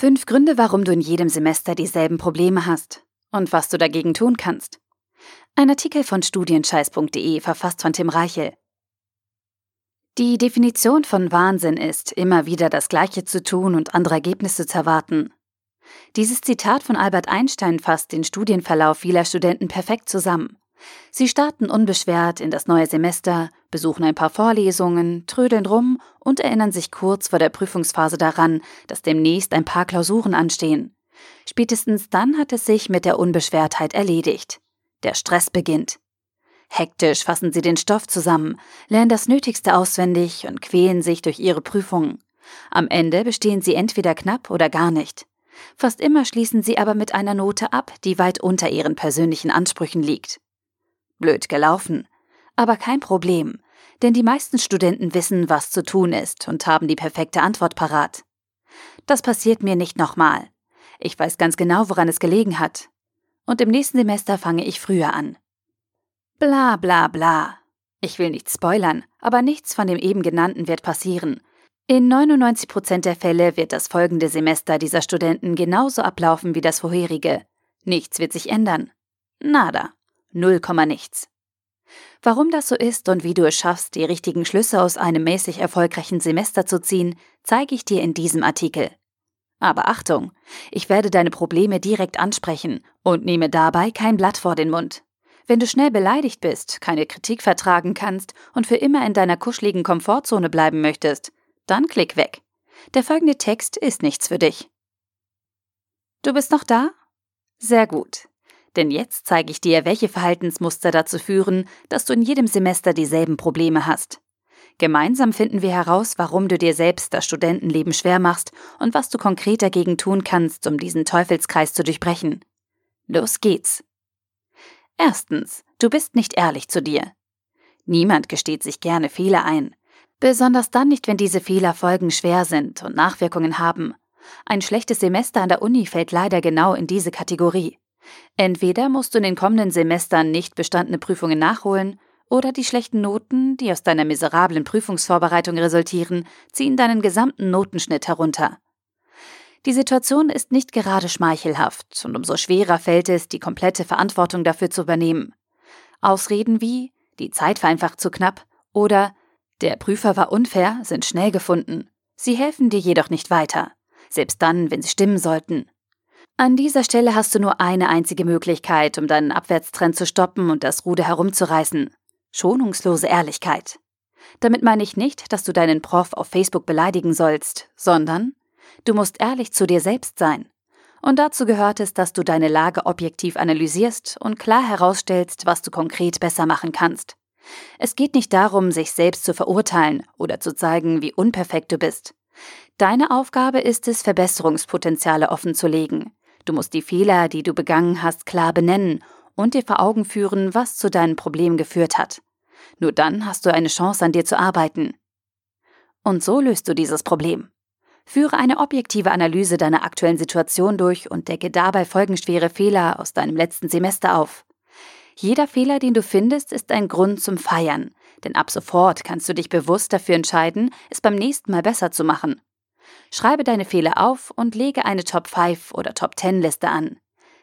Fünf Gründe, warum du in jedem Semester dieselben Probleme hast und was du dagegen tun kannst. Ein Artikel von studienscheiß.de verfasst von Tim Reichel. Die Definition von Wahnsinn ist, immer wieder das Gleiche zu tun und andere Ergebnisse zu erwarten. Dieses Zitat von Albert Einstein fasst den Studienverlauf vieler Studenten perfekt zusammen. Sie starten unbeschwert in das neue Semester, besuchen ein paar Vorlesungen, trödeln rum und erinnern sich kurz vor der Prüfungsphase daran, dass demnächst ein paar Klausuren anstehen. Spätestens dann hat es sich mit der Unbeschwertheit erledigt. Der Stress beginnt. Hektisch fassen sie den Stoff zusammen, lernen das Nötigste auswendig und quälen sich durch ihre Prüfungen. Am Ende bestehen sie entweder knapp oder gar nicht. Fast immer schließen sie aber mit einer Note ab, die weit unter ihren persönlichen Ansprüchen liegt. Blöd gelaufen. Aber kein Problem, denn die meisten Studenten wissen, was zu tun ist und haben die perfekte Antwort parat. Das passiert mir nicht nochmal. Ich weiß ganz genau, woran es gelegen hat. Und im nächsten Semester fange ich früher an. Bla bla bla. Ich will nicht spoilern, aber nichts von dem eben genannten wird passieren. In 99 Prozent der Fälle wird das folgende Semester dieser Studenten genauso ablaufen wie das vorherige. Nichts wird sich ändern. Nada. Null Komma nichts. Warum das so ist und wie du es schaffst, die richtigen Schlüsse aus einem mäßig erfolgreichen Semester zu ziehen, zeige ich dir in diesem Artikel. Aber Achtung, ich werde deine Probleme direkt ansprechen und nehme dabei kein Blatt vor den Mund. Wenn du schnell beleidigt bist, keine Kritik vertragen kannst und für immer in deiner kuscheligen Komfortzone bleiben möchtest, dann klick weg. Der folgende Text ist nichts für dich. Du bist noch da? Sehr gut. Denn jetzt zeige ich dir, welche Verhaltensmuster dazu führen, dass du in jedem Semester dieselben Probleme hast. Gemeinsam finden wir heraus, warum du dir selbst das Studentenleben schwer machst und was du konkret dagegen tun kannst, um diesen Teufelskreis zu durchbrechen. Los geht's. Erstens, du bist nicht ehrlich zu dir. Niemand gesteht sich gerne Fehler ein. Besonders dann nicht, wenn diese Fehler folgenschwer sind und Nachwirkungen haben. Ein schlechtes Semester an der Uni fällt leider genau in diese Kategorie. Entweder musst du in den kommenden Semestern nicht bestandene Prüfungen nachholen, oder die schlechten Noten, die aus deiner miserablen Prüfungsvorbereitung resultieren, ziehen deinen gesamten Notenschnitt herunter. Die Situation ist nicht gerade schmeichelhaft, und umso schwerer fällt es, die komplette Verantwortung dafür zu übernehmen. Ausreden wie die Zeit war einfach zu knapp oder der Prüfer war unfair sind schnell gefunden. Sie helfen dir jedoch nicht weiter, selbst dann, wenn sie stimmen sollten. An dieser Stelle hast du nur eine einzige Möglichkeit, um deinen Abwärtstrend zu stoppen und das Ruder herumzureißen. Schonungslose Ehrlichkeit. Damit meine ich nicht, dass du deinen Prof auf Facebook beleidigen sollst, sondern du musst ehrlich zu dir selbst sein. Und dazu gehört es, dass du deine Lage objektiv analysierst und klar herausstellst, was du konkret besser machen kannst. Es geht nicht darum, sich selbst zu verurteilen oder zu zeigen, wie unperfekt du bist. Deine Aufgabe ist es, Verbesserungspotenziale offenzulegen, Du musst die Fehler, die du begangen hast, klar benennen und dir vor Augen führen, was zu deinem Problem geführt hat. Nur dann hast du eine Chance, an dir zu arbeiten. Und so löst du dieses Problem. Führe eine objektive Analyse deiner aktuellen Situation durch und decke dabei folgenschwere Fehler aus deinem letzten Semester auf. Jeder Fehler, den du findest, ist ein Grund zum Feiern, denn ab sofort kannst du dich bewusst dafür entscheiden, es beim nächsten Mal besser zu machen. Schreibe deine Fehler auf und lege eine Top 5 oder Top 10 Liste an.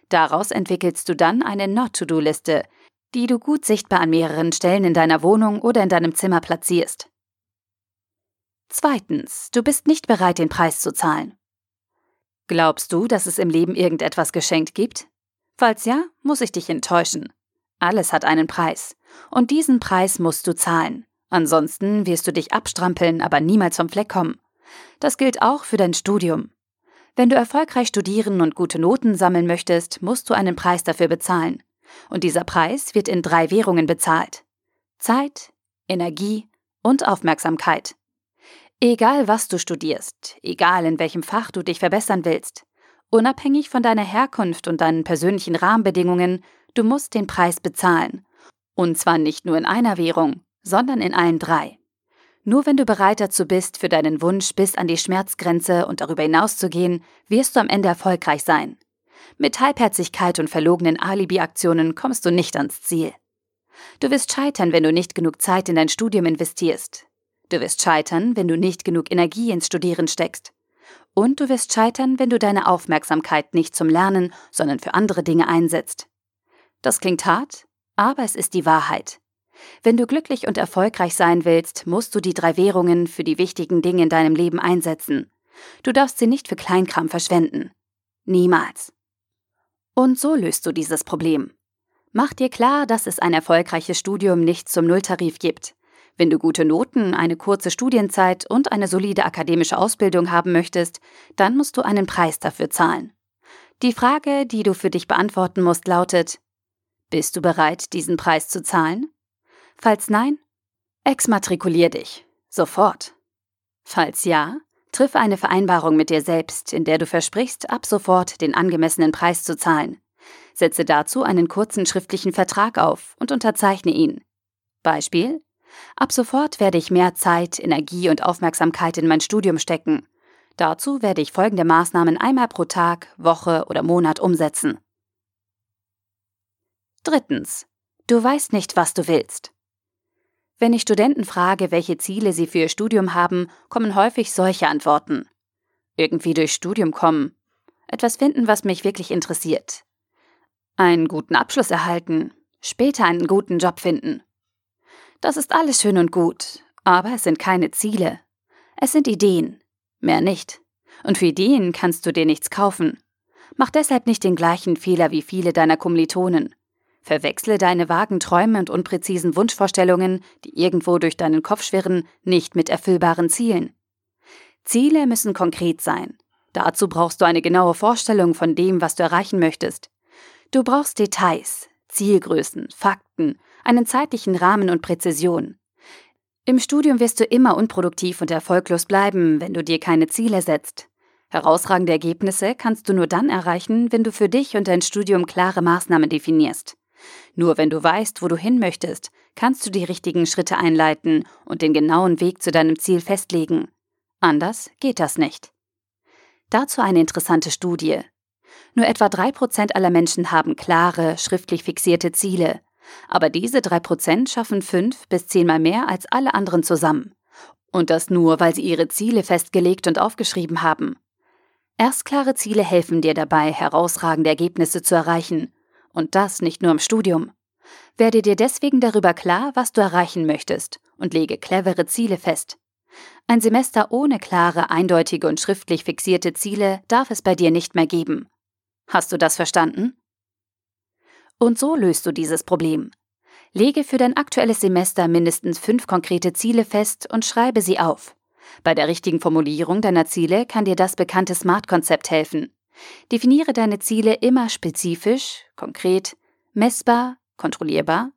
Daraus entwickelst du dann eine Not-to-Do-Liste, die du gut sichtbar an mehreren Stellen in deiner Wohnung oder in deinem Zimmer platzierst. Zweitens, du bist nicht bereit, den Preis zu zahlen. Glaubst du, dass es im Leben irgendetwas geschenkt gibt? Falls ja, muss ich dich enttäuschen. Alles hat einen Preis. Und diesen Preis musst du zahlen. Ansonsten wirst du dich abstrampeln, aber niemals vom Fleck kommen. Das gilt auch für dein Studium. Wenn du erfolgreich studieren und gute Noten sammeln möchtest, musst du einen Preis dafür bezahlen. Und dieser Preis wird in drei Währungen bezahlt. Zeit, Energie und Aufmerksamkeit. Egal was du studierst, egal in welchem Fach du dich verbessern willst, unabhängig von deiner Herkunft und deinen persönlichen Rahmenbedingungen, du musst den Preis bezahlen. Und zwar nicht nur in einer Währung, sondern in allen drei. Nur wenn du bereit dazu bist, für deinen Wunsch bis an die Schmerzgrenze und darüber hinaus zu gehen, wirst du am Ende erfolgreich sein. Mit Halbherzigkeit und verlogenen Alibi-Aktionen kommst du nicht ans Ziel. Du wirst scheitern, wenn du nicht genug Zeit in dein Studium investierst. Du wirst scheitern, wenn du nicht genug Energie ins Studieren steckst. Und du wirst scheitern, wenn du deine Aufmerksamkeit nicht zum Lernen, sondern für andere Dinge einsetzt. Das klingt hart, aber es ist die Wahrheit. Wenn du glücklich und erfolgreich sein willst, musst du die drei Währungen für die wichtigen Dinge in deinem Leben einsetzen. Du darfst sie nicht für Kleinkram verschwenden. Niemals. Und so löst du dieses Problem. Mach dir klar, dass es ein erfolgreiches Studium nicht zum Nulltarif gibt. Wenn du gute Noten, eine kurze Studienzeit und eine solide akademische Ausbildung haben möchtest, dann musst du einen Preis dafür zahlen. Die Frage, die du für dich beantworten musst, lautet, bist du bereit, diesen Preis zu zahlen? Falls nein, exmatrikulier dich. Sofort. Falls ja, triff eine Vereinbarung mit dir selbst, in der du versprichst, ab sofort den angemessenen Preis zu zahlen. Setze dazu einen kurzen schriftlichen Vertrag auf und unterzeichne ihn. Beispiel Ab sofort werde ich mehr Zeit, Energie und Aufmerksamkeit in mein Studium stecken. Dazu werde ich folgende Maßnahmen einmal pro Tag, Woche oder Monat umsetzen. Drittens. Du weißt nicht, was du willst. Wenn ich Studenten frage, welche Ziele sie für ihr Studium haben, kommen häufig solche Antworten. Irgendwie durchs Studium kommen. Etwas finden, was mich wirklich interessiert. Einen guten Abschluss erhalten. Später einen guten Job finden. Das ist alles schön und gut, aber es sind keine Ziele. Es sind Ideen. Mehr nicht. Und für Ideen kannst du dir nichts kaufen. Mach deshalb nicht den gleichen Fehler wie viele deiner Kommilitonen. Verwechsle deine vagen Träume und unpräzisen Wunschvorstellungen, die irgendwo durch deinen Kopf schwirren, nicht mit erfüllbaren Zielen. Ziele müssen konkret sein. Dazu brauchst du eine genaue Vorstellung von dem, was du erreichen möchtest. Du brauchst Details, Zielgrößen, Fakten, einen zeitlichen Rahmen und Präzision. Im Studium wirst du immer unproduktiv und erfolglos bleiben, wenn du dir keine Ziele setzt. Herausragende Ergebnisse kannst du nur dann erreichen, wenn du für dich und dein Studium klare Maßnahmen definierst. Nur wenn du weißt, wo du hin möchtest, kannst du die richtigen Schritte einleiten und den genauen Weg zu deinem Ziel festlegen. Anders geht das nicht. Dazu eine interessante Studie. Nur etwa drei Prozent aller Menschen haben klare, schriftlich fixierte Ziele. Aber diese drei Prozent schaffen fünf bis zehnmal mehr als alle anderen zusammen. Und das nur, weil sie ihre Ziele festgelegt und aufgeschrieben haben. Erst klare Ziele helfen dir dabei, herausragende Ergebnisse zu erreichen. Und das nicht nur im Studium. Werde dir deswegen darüber klar, was du erreichen möchtest und lege clevere Ziele fest. Ein Semester ohne klare, eindeutige und schriftlich fixierte Ziele darf es bei dir nicht mehr geben. Hast du das verstanden? Und so löst du dieses Problem. Lege für dein aktuelles Semester mindestens fünf konkrete Ziele fest und schreibe sie auf. Bei der richtigen Formulierung deiner Ziele kann dir das bekannte SMART-Konzept helfen. Definiere deine Ziele immer spezifisch, konkret, messbar, kontrollierbar,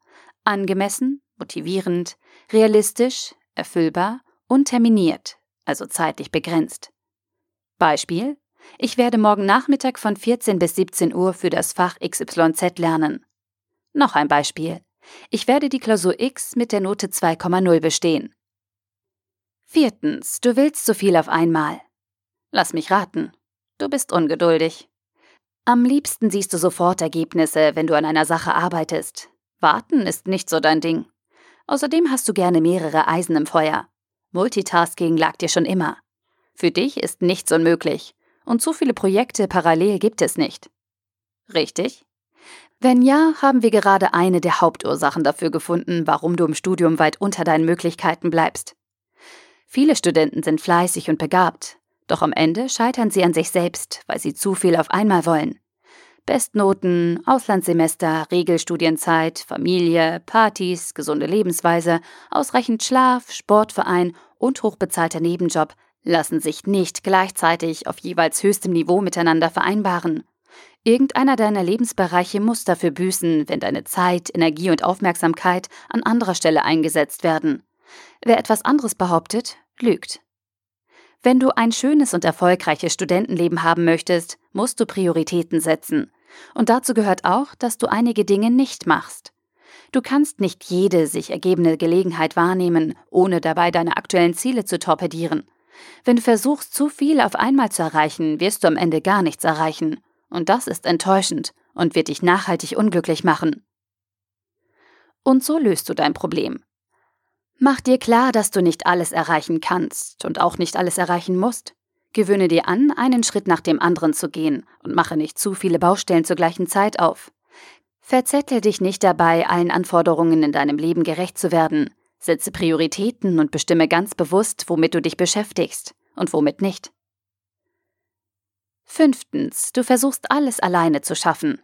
angemessen, motivierend, realistisch, erfüllbar und terminiert, also zeitlich begrenzt. Beispiel ich werde morgen Nachmittag von 14 bis 17 Uhr für das Fach XYZ lernen. Noch ein Beispiel. Ich werde die Klausur X mit der Note 2,0 bestehen. Viertens, du willst zu viel auf einmal. Lass mich raten. Du bist ungeduldig. Am liebsten siehst du sofort Ergebnisse, wenn du an einer Sache arbeitest. Warten ist nicht so dein Ding. Außerdem hast du gerne mehrere Eisen im Feuer. Multitasking lag dir schon immer. Für dich ist nichts unmöglich und so viele Projekte parallel gibt es nicht. Richtig? Wenn ja, haben wir gerade eine der Hauptursachen dafür gefunden, warum du im Studium weit unter deinen Möglichkeiten bleibst. Viele Studenten sind fleißig und begabt, doch am Ende scheitern sie an sich selbst, weil sie zu viel auf einmal wollen. Bestnoten, Auslandssemester, Regelstudienzeit, Familie, Partys, gesunde Lebensweise, ausreichend Schlaf, Sportverein und hochbezahlter Nebenjob lassen sich nicht gleichzeitig auf jeweils höchstem Niveau miteinander vereinbaren. Irgendeiner deiner Lebensbereiche muss dafür büßen, wenn deine Zeit, Energie und Aufmerksamkeit an anderer Stelle eingesetzt werden. Wer etwas anderes behauptet, lügt. Wenn du ein schönes und erfolgreiches Studentenleben haben möchtest, musst du Prioritäten setzen. Und dazu gehört auch, dass du einige Dinge nicht machst. Du kannst nicht jede sich ergebene Gelegenheit wahrnehmen, ohne dabei deine aktuellen Ziele zu torpedieren. Wenn du versuchst, zu viel auf einmal zu erreichen, wirst du am Ende gar nichts erreichen. Und das ist enttäuschend und wird dich nachhaltig unglücklich machen. Und so löst du dein Problem. Mach dir klar, dass du nicht alles erreichen kannst und auch nicht alles erreichen musst. Gewöhne dir an, einen Schritt nach dem anderen zu gehen und mache nicht zu viele Baustellen zur gleichen Zeit auf. Verzettle dich nicht dabei, allen Anforderungen in deinem Leben gerecht zu werden. Setze Prioritäten und bestimme ganz bewusst, womit du dich beschäftigst und womit nicht. Fünftens, du versuchst alles alleine zu schaffen.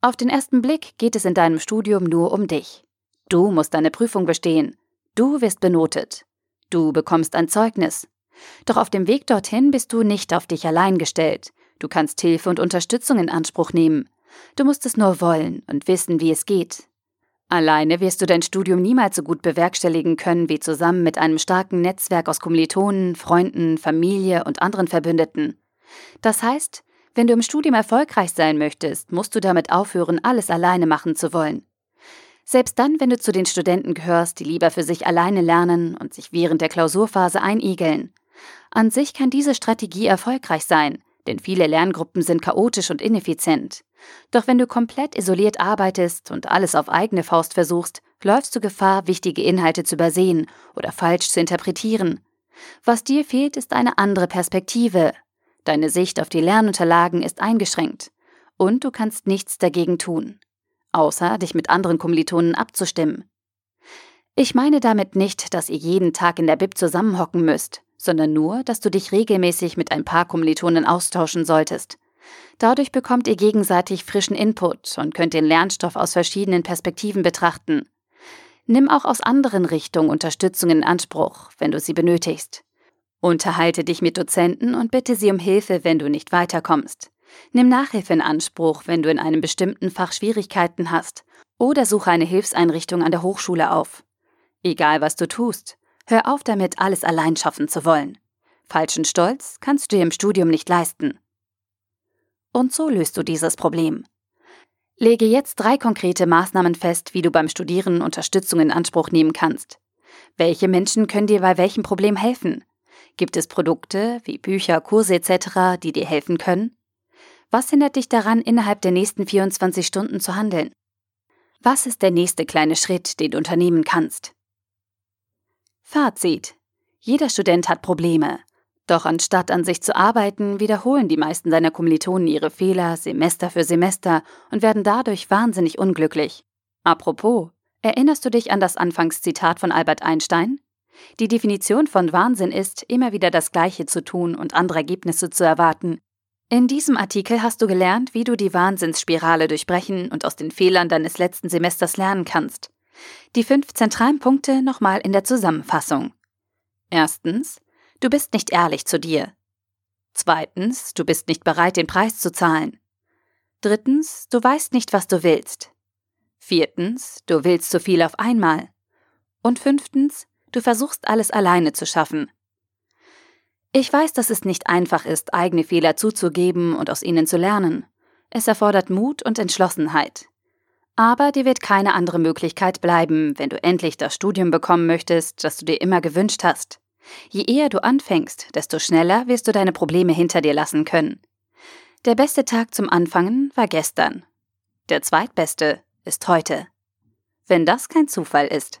Auf den ersten Blick geht es in deinem Studium nur um dich. Du musst deine Prüfung bestehen. Du wirst benotet. Du bekommst ein Zeugnis. Doch auf dem Weg dorthin bist du nicht auf dich allein gestellt. Du kannst Hilfe und Unterstützung in Anspruch nehmen. Du musst es nur wollen und wissen, wie es geht. Alleine wirst du dein Studium niemals so gut bewerkstelligen können wie zusammen mit einem starken Netzwerk aus Kommilitonen, Freunden, Familie und anderen Verbündeten. Das heißt, wenn du im Studium erfolgreich sein möchtest, musst du damit aufhören, alles alleine machen zu wollen. Selbst dann, wenn du zu den Studenten gehörst, die lieber für sich alleine lernen und sich während der Klausurphase einigeln. An sich kann diese Strategie erfolgreich sein, denn viele Lerngruppen sind chaotisch und ineffizient. Doch wenn du komplett isoliert arbeitest und alles auf eigene Faust versuchst, läufst du Gefahr, wichtige Inhalte zu übersehen oder falsch zu interpretieren. Was dir fehlt, ist eine andere Perspektive. Deine Sicht auf die Lernunterlagen ist eingeschränkt. Und du kannst nichts dagegen tun, außer dich mit anderen Kommilitonen abzustimmen. Ich meine damit nicht, dass ihr jeden Tag in der Bib zusammenhocken müsst, sondern nur, dass du dich regelmäßig mit ein paar Kommilitonen austauschen solltest. Dadurch bekommt ihr gegenseitig frischen Input und könnt den Lernstoff aus verschiedenen Perspektiven betrachten. Nimm auch aus anderen Richtungen Unterstützung in Anspruch, wenn du sie benötigst. Unterhalte dich mit Dozenten und bitte sie um Hilfe, wenn du nicht weiterkommst. Nimm Nachhilfe in Anspruch, wenn du in einem bestimmten Fach Schwierigkeiten hast, oder suche eine Hilfseinrichtung an der Hochschule auf. Egal was du tust, hör auf damit, alles allein schaffen zu wollen. Falschen Stolz kannst du dir im Studium nicht leisten. Und so löst du dieses Problem. Lege jetzt drei konkrete Maßnahmen fest, wie du beim Studieren Unterstützung in Anspruch nehmen kannst. Welche Menschen können dir bei welchem Problem helfen? Gibt es Produkte wie Bücher, Kurse etc., die dir helfen können? Was hindert dich daran, innerhalb der nächsten 24 Stunden zu handeln? Was ist der nächste kleine Schritt, den du unternehmen kannst? Fazit. Jeder Student hat Probleme. Doch anstatt an sich zu arbeiten, wiederholen die meisten seiner Kommilitonen ihre Fehler Semester für Semester und werden dadurch wahnsinnig unglücklich. Apropos, erinnerst du dich an das Anfangszitat von Albert Einstein? Die Definition von Wahnsinn ist, immer wieder das Gleiche zu tun und andere Ergebnisse zu erwarten. In diesem Artikel hast du gelernt, wie du die Wahnsinnsspirale durchbrechen und aus den Fehlern deines letzten Semesters lernen kannst. Die fünf zentralen Punkte nochmal in der Zusammenfassung. Erstens, Du bist nicht ehrlich zu dir. Zweitens, du bist nicht bereit, den Preis zu zahlen. Drittens, du weißt nicht, was du willst. Viertens, du willst zu viel auf einmal. Und fünftens, du versuchst alles alleine zu schaffen. Ich weiß, dass es nicht einfach ist, eigene Fehler zuzugeben und aus ihnen zu lernen. Es erfordert Mut und Entschlossenheit. Aber dir wird keine andere Möglichkeit bleiben, wenn du endlich das Studium bekommen möchtest, das du dir immer gewünscht hast. Je eher du anfängst, desto schneller wirst du deine Probleme hinter dir lassen können. Der beste Tag zum Anfangen war gestern. Der zweitbeste ist heute. Wenn das kein Zufall ist.